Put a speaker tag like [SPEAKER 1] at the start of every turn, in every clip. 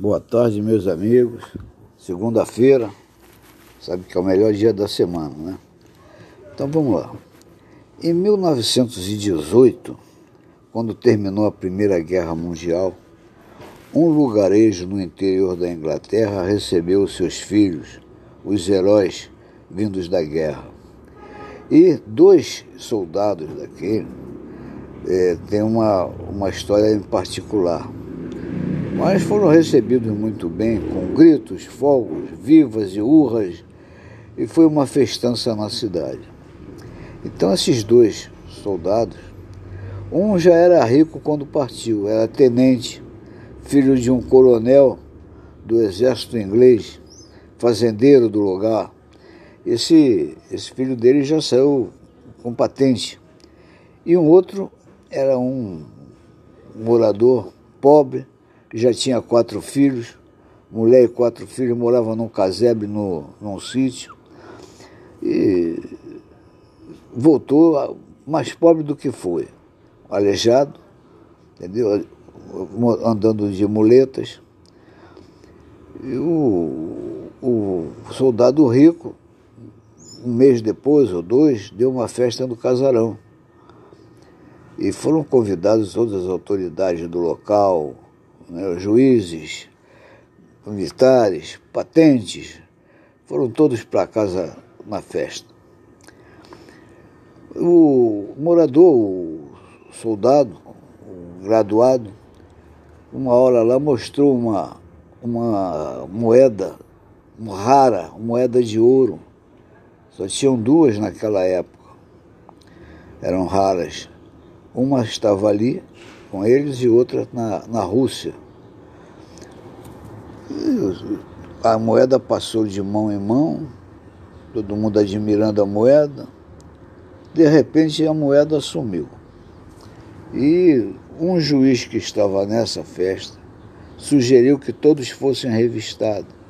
[SPEAKER 1] Boa tarde, meus amigos. Segunda-feira, sabe que é o melhor dia da semana, né? Então vamos lá. Em 1918, quando terminou a Primeira Guerra Mundial, um lugarejo no interior da Inglaterra recebeu seus filhos, os heróis vindos da guerra. E dois soldados daquele é, têm uma, uma história em particular mas foram recebidos muito bem, com gritos, fogos, vivas e urras, e foi uma festança na cidade. Então, esses dois soldados, um já era rico quando partiu, era tenente, filho de um coronel do exército inglês, fazendeiro do lugar. Esse, esse filho dele já saiu com patente. E um outro era um morador pobre, já tinha quatro filhos, mulher e quatro filhos, morava num casebre no, num sítio. E voltou mais pobre do que foi, aleijado, entendeu? Andando de muletas. E o, o soldado rico, um mês depois ou dois, deu uma festa no casarão. E foram convidados todas as autoridades do local, né, juízes, militares, patentes, foram todos para casa na festa. O morador, o soldado, o graduado, uma hora lá mostrou uma, uma moeda uma rara, uma moeda de ouro. Só tinham duas naquela época. Eram raras. Uma estava ali com eles e outra na, na Rússia. A moeda passou de mão em mão, todo mundo admirando a moeda. De repente a moeda sumiu. E um juiz que estava nessa festa sugeriu que todos fossem revistados.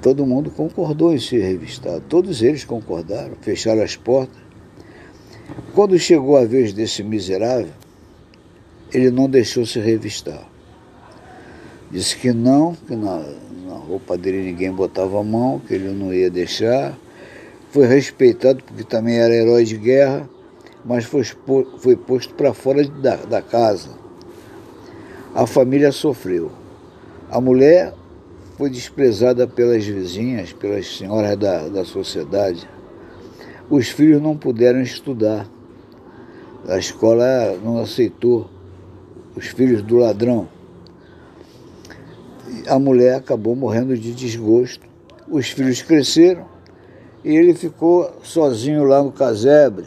[SPEAKER 1] Todo mundo concordou em ser revistado, todos eles concordaram, fecharam as portas quando chegou a vez desse miserável, ele não deixou se revistar. Disse que não, que na, na roupa dele ninguém botava a mão, que ele não ia deixar. Foi respeitado porque também era herói de guerra, mas foi, foi posto para fora da, da casa. A família sofreu. A mulher foi desprezada pelas vizinhas, pelas senhoras da, da sociedade os filhos não puderam estudar. A escola não aceitou os filhos do ladrão. A mulher acabou morrendo de desgosto. Os filhos cresceram e ele ficou sozinho lá no casebre.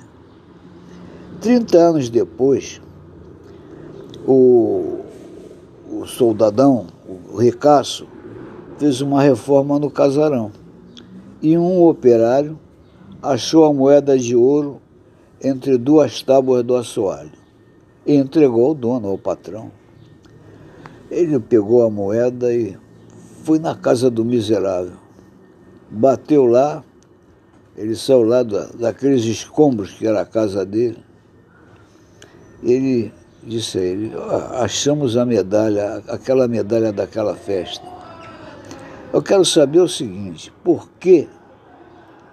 [SPEAKER 1] Trinta anos depois, o, o soldadão, o ricaço, fez uma reforma no casarão. E um operário achou a moeda de ouro entre duas tábuas do assoalho e entregou ao dono, ao patrão. Ele pegou a moeda e foi na casa do miserável. Bateu lá, ele saiu lá daqueles escombros que era a casa dele. Ele disse a ele, achamos a medalha, aquela medalha daquela festa. Eu quero saber o seguinte, por que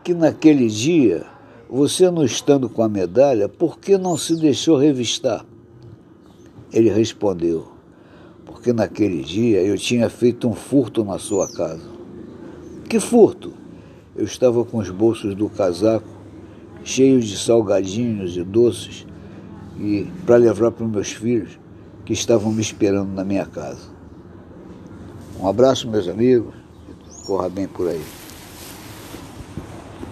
[SPEAKER 1] que naquele dia, você não estando com a medalha, por que não se deixou revistar? Ele respondeu: Porque naquele dia eu tinha feito um furto na sua casa. Que furto? Eu estava com os bolsos do casaco cheios de salgadinhos e doces e para levar para meus filhos que estavam me esperando na minha casa. Um abraço, meus amigos. Corra bem por aí.